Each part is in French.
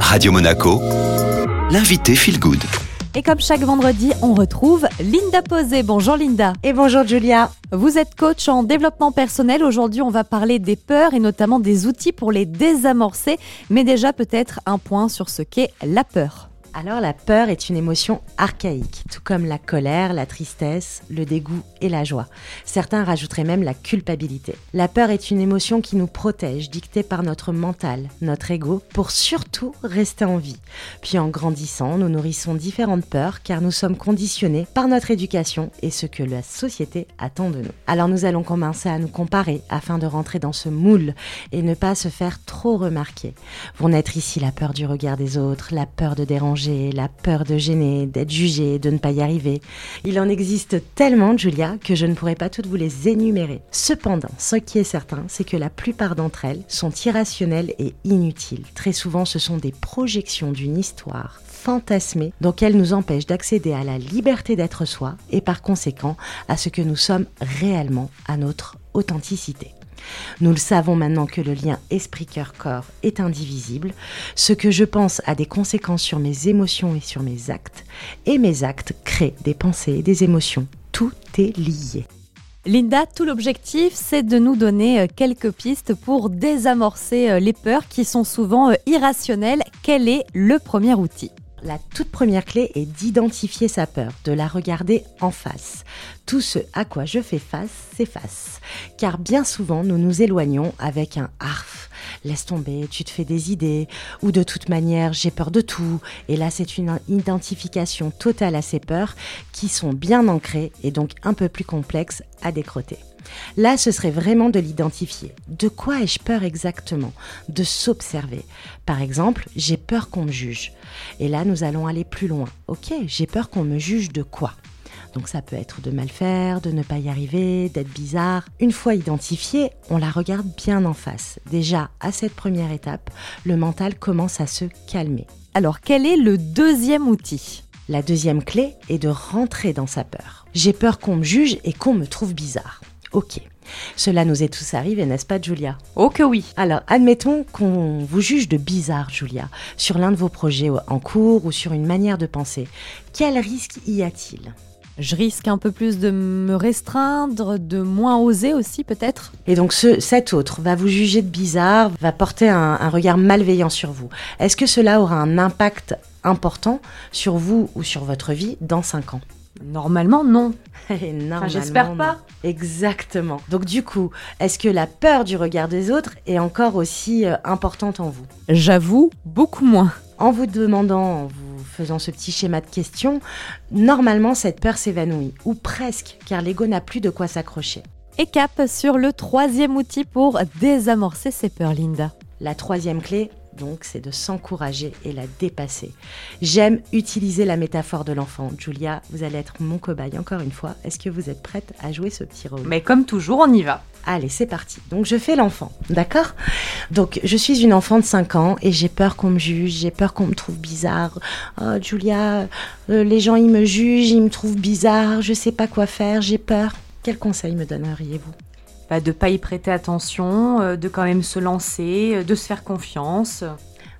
Radio Monaco, l'invité Feel Good. Et comme chaque vendredi, on retrouve Linda Posé. Bonjour Linda. Et bonjour Julia. Vous êtes coach en développement personnel. Aujourd'hui, on va parler des peurs et notamment des outils pour les désamorcer. Mais déjà, peut-être un point sur ce qu'est la peur. Alors la peur est une émotion archaïque, tout comme la colère, la tristesse, le dégoût et la joie. Certains rajouteraient même la culpabilité. La peur est une émotion qui nous protège, dictée par notre mental, notre ego, pour surtout rester en vie. Puis en grandissant, nous nourrissons différentes peurs car nous sommes conditionnés par notre éducation et ce que la société attend de nous. Alors nous allons commencer à nous comparer afin de rentrer dans ce moule et ne pas se faire trop remarquer. Vont naître ici la peur du regard des autres, la peur de déranger la peur de gêner, d'être jugé, de ne pas y arriver. Il en existe tellement, Julia, que je ne pourrais pas toutes vous les énumérer. Cependant, ce qui est certain, c'est que la plupart d'entre elles sont irrationnelles et inutiles. Très souvent, ce sont des projections d'une histoire fantasmée, donc elles nous empêchent d'accéder à la liberté d'être soi et par conséquent à ce que nous sommes réellement, à notre authenticité. Nous le savons maintenant que le lien esprit-cœur-corps est indivisible, ce que je pense a des conséquences sur mes émotions et sur mes actes, et mes actes créent des pensées et des émotions. Tout est lié. Linda, tout l'objectif, c'est de nous donner euh, quelques pistes pour désamorcer euh, les peurs qui sont souvent euh, irrationnelles. Quel est le premier outil? La toute première clé est d'identifier sa peur, de la regarder en face. Tout ce à quoi je fais face s'efface. Car bien souvent, nous nous éloignons avec un arf. Laisse tomber, tu te fais des idées, ou de toute manière, j'ai peur de tout. Et là, c'est une identification totale à ces peurs qui sont bien ancrées et donc un peu plus complexes à décroter. Là, ce serait vraiment de l'identifier. De quoi ai-je peur exactement? De s'observer. Par exemple, j'ai peur qu'on me juge. Et là, nous allons aller plus loin. Ok, j'ai peur qu'on me juge de quoi? Donc ça peut être de mal faire, de ne pas y arriver, d'être bizarre. Une fois identifiée, on la regarde bien en face. Déjà, à cette première étape, le mental commence à se calmer. Alors quel est le deuxième outil? La deuxième clé est de rentrer dans sa peur. J'ai peur qu'on me juge et qu'on me trouve bizarre. Ok. Cela nous est tous arrivé, n'est-ce pas, Julia? Oh que oui. Alors, admettons qu'on vous juge de bizarre, Julia, sur l'un de vos projets en cours ou sur une manière de penser. Quel risque y a-t-il? Je risque un peu plus de me restreindre, de moins oser aussi peut-être. Et donc ce, cet autre va vous juger de bizarre, va porter un, un regard malveillant sur vous. Est-ce que cela aura un impact important sur vous ou sur votre vie dans 5 ans? Normalement, non. Normalement, J'espère pas. Exactement. Donc du coup, est-ce que la peur du regard des autres est encore aussi euh, importante en vous? J'avoue, beaucoup moins. En vous demandant, en vous faisant ce petit schéma de questions, normalement cette peur s'évanouit, ou presque, car l'ego n'a plus de quoi s'accrocher. Et cap sur le troisième outil pour désamorcer ces peurs, Linda. La troisième clé, donc, c'est de s'encourager et la dépasser. J'aime utiliser la métaphore de l'enfant. Julia, vous allez être mon cobaye encore une fois. Est-ce que vous êtes prête à jouer ce petit rôle? Mais comme toujours, on y va. Allez, c'est parti. Donc, je fais l'enfant, d'accord? Donc, je suis une enfant de 5 ans et j'ai peur qu'on me juge, j'ai peur qu'on me trouve bizarre. Oh, Julia, euh, les gens, ils me jugent, ils me trouvent bizarre, je sais pas quoi faire, j'ai peur. Quel conseil me donneriez-vous? Bah, de pas y prêter attention, euh, de quand même se lancer, euh, de se faire confiance.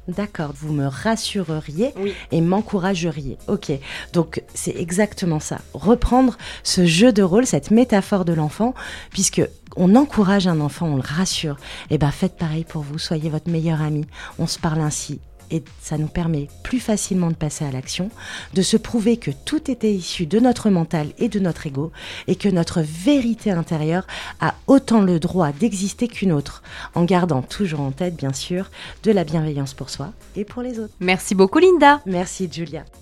D'accord, vous me rassureriez et m'encourageriez. Ok, donc c'est exactement ça. Reprendre ce jeu de rôle, cette métaphore de l'enfant, puisque on encourage un enfant, on le rassure. Eh ben faites pareil pour vous, soyez votre meilleur ami. On se parle ainsi, et ça nous permet plus facilement de passer à l'action, de se prouver que tout était issu de notre mental et de notre ego et que notre vérité intérieure a autant le droit d'exister qu'une autre, en gardant toujours en tête, bien sûr, de la bienveillance pour soi et pour les autres. Merci beaucoup, Linda. Merci, Julia.